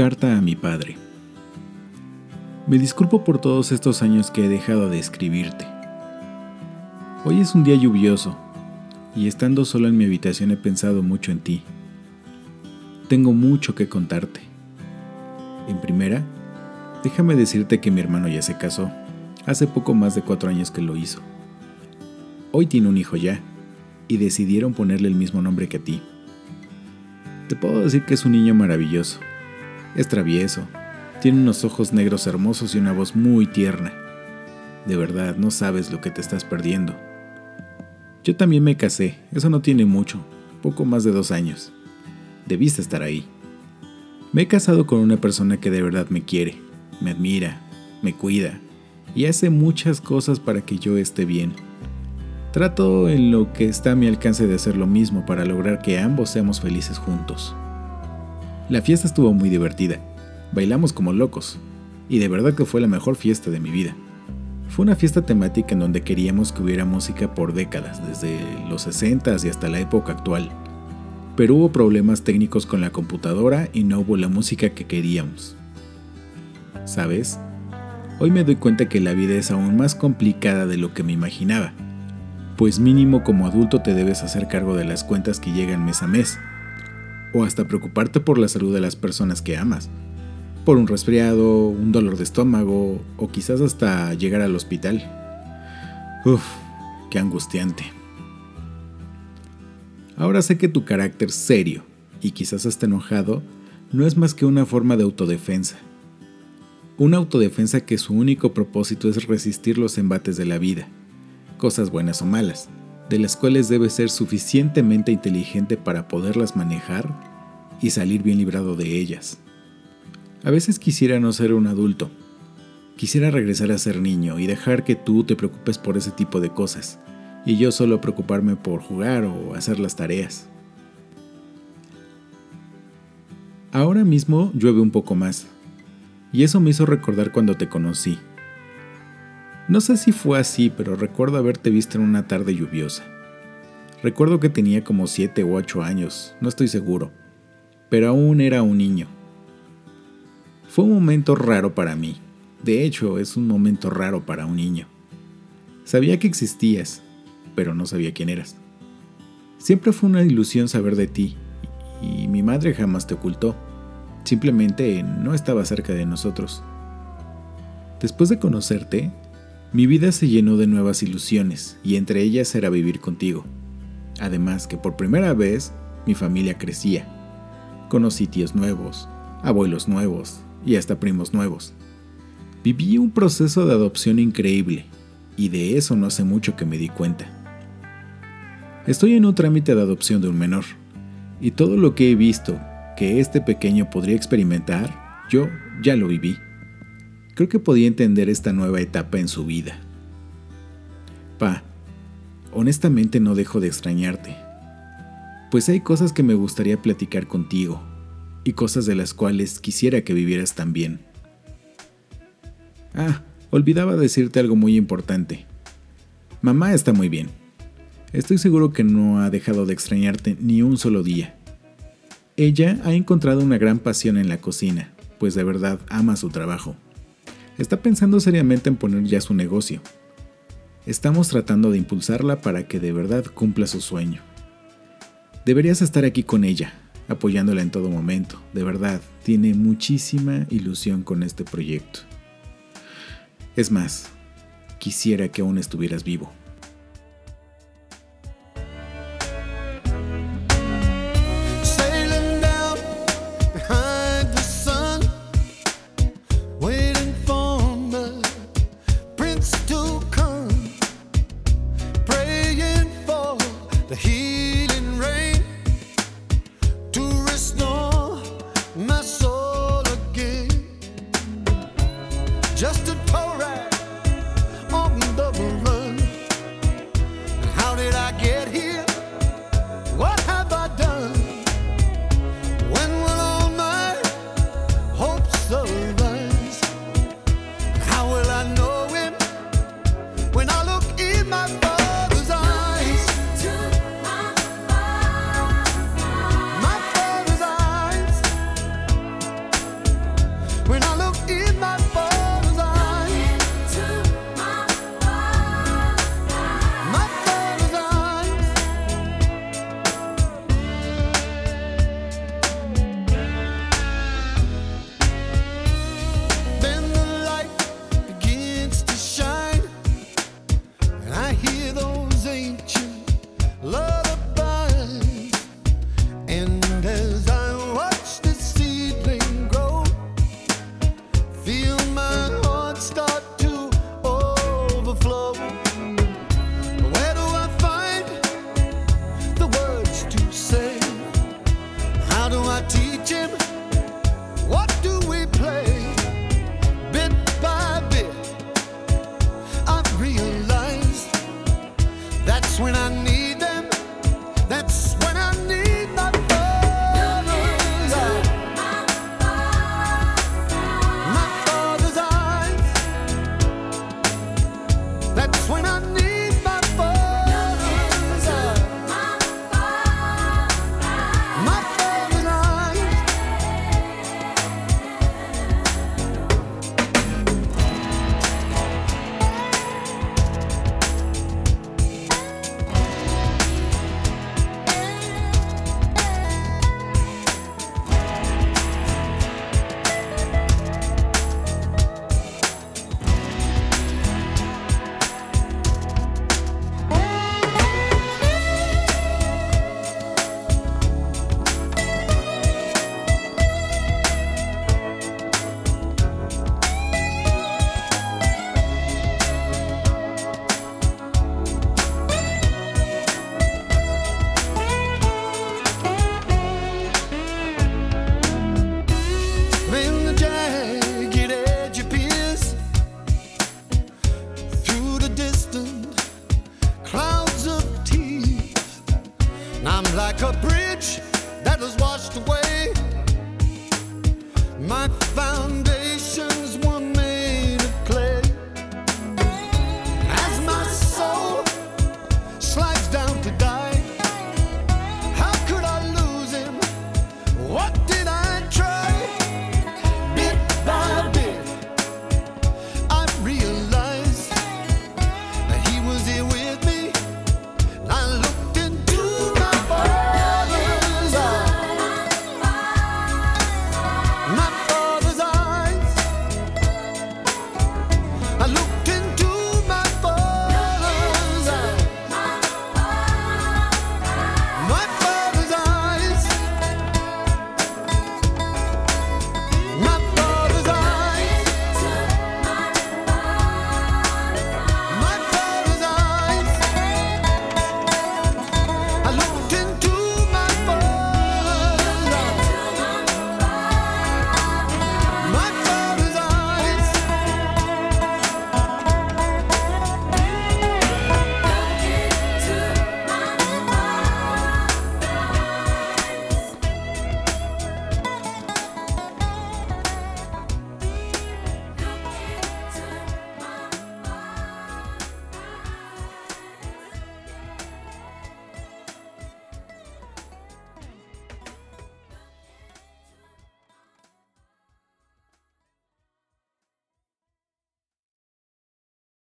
Carta a mi padre. Me disculpo por todos estos años que he dejado de escribirte. Hoy es un día lluvioso y estando solo en mi habitación he pensado mucho en ti. Tengo mucho que contarte. En primera, déjame decirte que mi hermano ya se casó. Hace poco más de cuatro años que lo hizo. Hoy tiene un hijo ya y decidieron ponerle el mismo nombre que a ti. Te puedo decir que es un niño maravilloso es travieso, tiene unos ojos negros hermosos y una voz muy tierna. De verdad, no sabes lo que te estás perdiendo. Yo también me casé, eso no tiene mucho, poco más de dos años. Debiste estar ahí. Me he casado con una persona que de verdad me quiere, me admira, me cuida y hace muchas cosas para que yo esté bien. Trato en lo que está a mi alcance de hacer lo mismo para lograr que ambos seamos felices juntos. La fiesta estuvo muy divertida. Bailamos como locos. Y de verdad que fue la mejor fiesta de mi vida. Fue una fiesta temática en donde queríamos que hubiera música por décadas, desde los 60 y hasta la época actual. Pero hubo problemas técnicos con la computadora y no hubo la música que queríamos. ¿Sabes? Hoy me doy cuenta que la vida es aún más complicada de lo que me imaginaba. Pues mínimo como adulto te debes hacer cargo de las cuentas que llegan mes a mes o hasta preocuparte por la salud de las personas que amas, por un resfriado, un dolor de estómago o quizás hasta llegar al hospital. Uf, qué angustiante. Ahora sé que tu carácter serio y quizás hasta enojado no es más que una forma de autodefensa. Una autodefensa que su único propósito es resistir los embates de la vida, cosas buenas o malas, de las cuales debes ser suficientemente inteligente para poderlas manejar y salir bien librado de ellas. A veces quisiera no ser un adulto. Quisiera regresar a ser niño y dejar que tú te preocupes por ese tipo de cosas, y yo solo preocuparme por jugar o hacer las tareas. Ahora mismo llueve un poco más, y eso me hizo recordar cuando te conocí. No sé si fue así, pero recuerdo haberte visto en una tarde lluviosa. Recuerdo que tenía como 7 u 8 años, no estoy seguro, pero aún era un niño. Fue un momento raro para mí, de hecho es un momento raro para un niño. Sabía que existías, pero no sabía quién eras. Siempre fue una ilusión saber de ti, y mi madre jamás te ocultó, simplemente no estaba cerca de nosotros. Después de conocerte, mi vida se llenó de nuevas ilusiones y entre ellas era vivir contigo. Además que por primera vez mi familia crecía. Conocí tíos nuevos, abuelos nuevos y hasta primos nuevos. Viví un proceso de adopción increíble y de eso no hace mucho que me di cuenta. Estoy en un trámite de adopción de un menor y todo lo que he visto que este pequeño podría experimentar, yo ya lo viví creo que podía entender esta nueva etapa en su vida. Pa, honestamente no dejo de extrañarte, pues hay cosas que me gustaría platicar contigo y cosas de las cuales quisiera que vivieras también. Ah, olvidaba decirte algo muy importante. Mamá está muy bien. Estoy seguro que no ha dejado de extrañarte ni un solo día. Ella ha encontrado una gran pasión en la cocina, pues de verdad ama su trabajo está pensando seriamente en poner ya su negocio. Estamos tratando de impulsarla para que de verdad cumpla su sueño. Deberías estar aquí con ella, apoyándola en todo momento. De verdad, tiene muchísima ilusión con este proyecto. Es más, quisiera que aún estuvieras vivo. I'm like a bridge that was washed away. My foundation.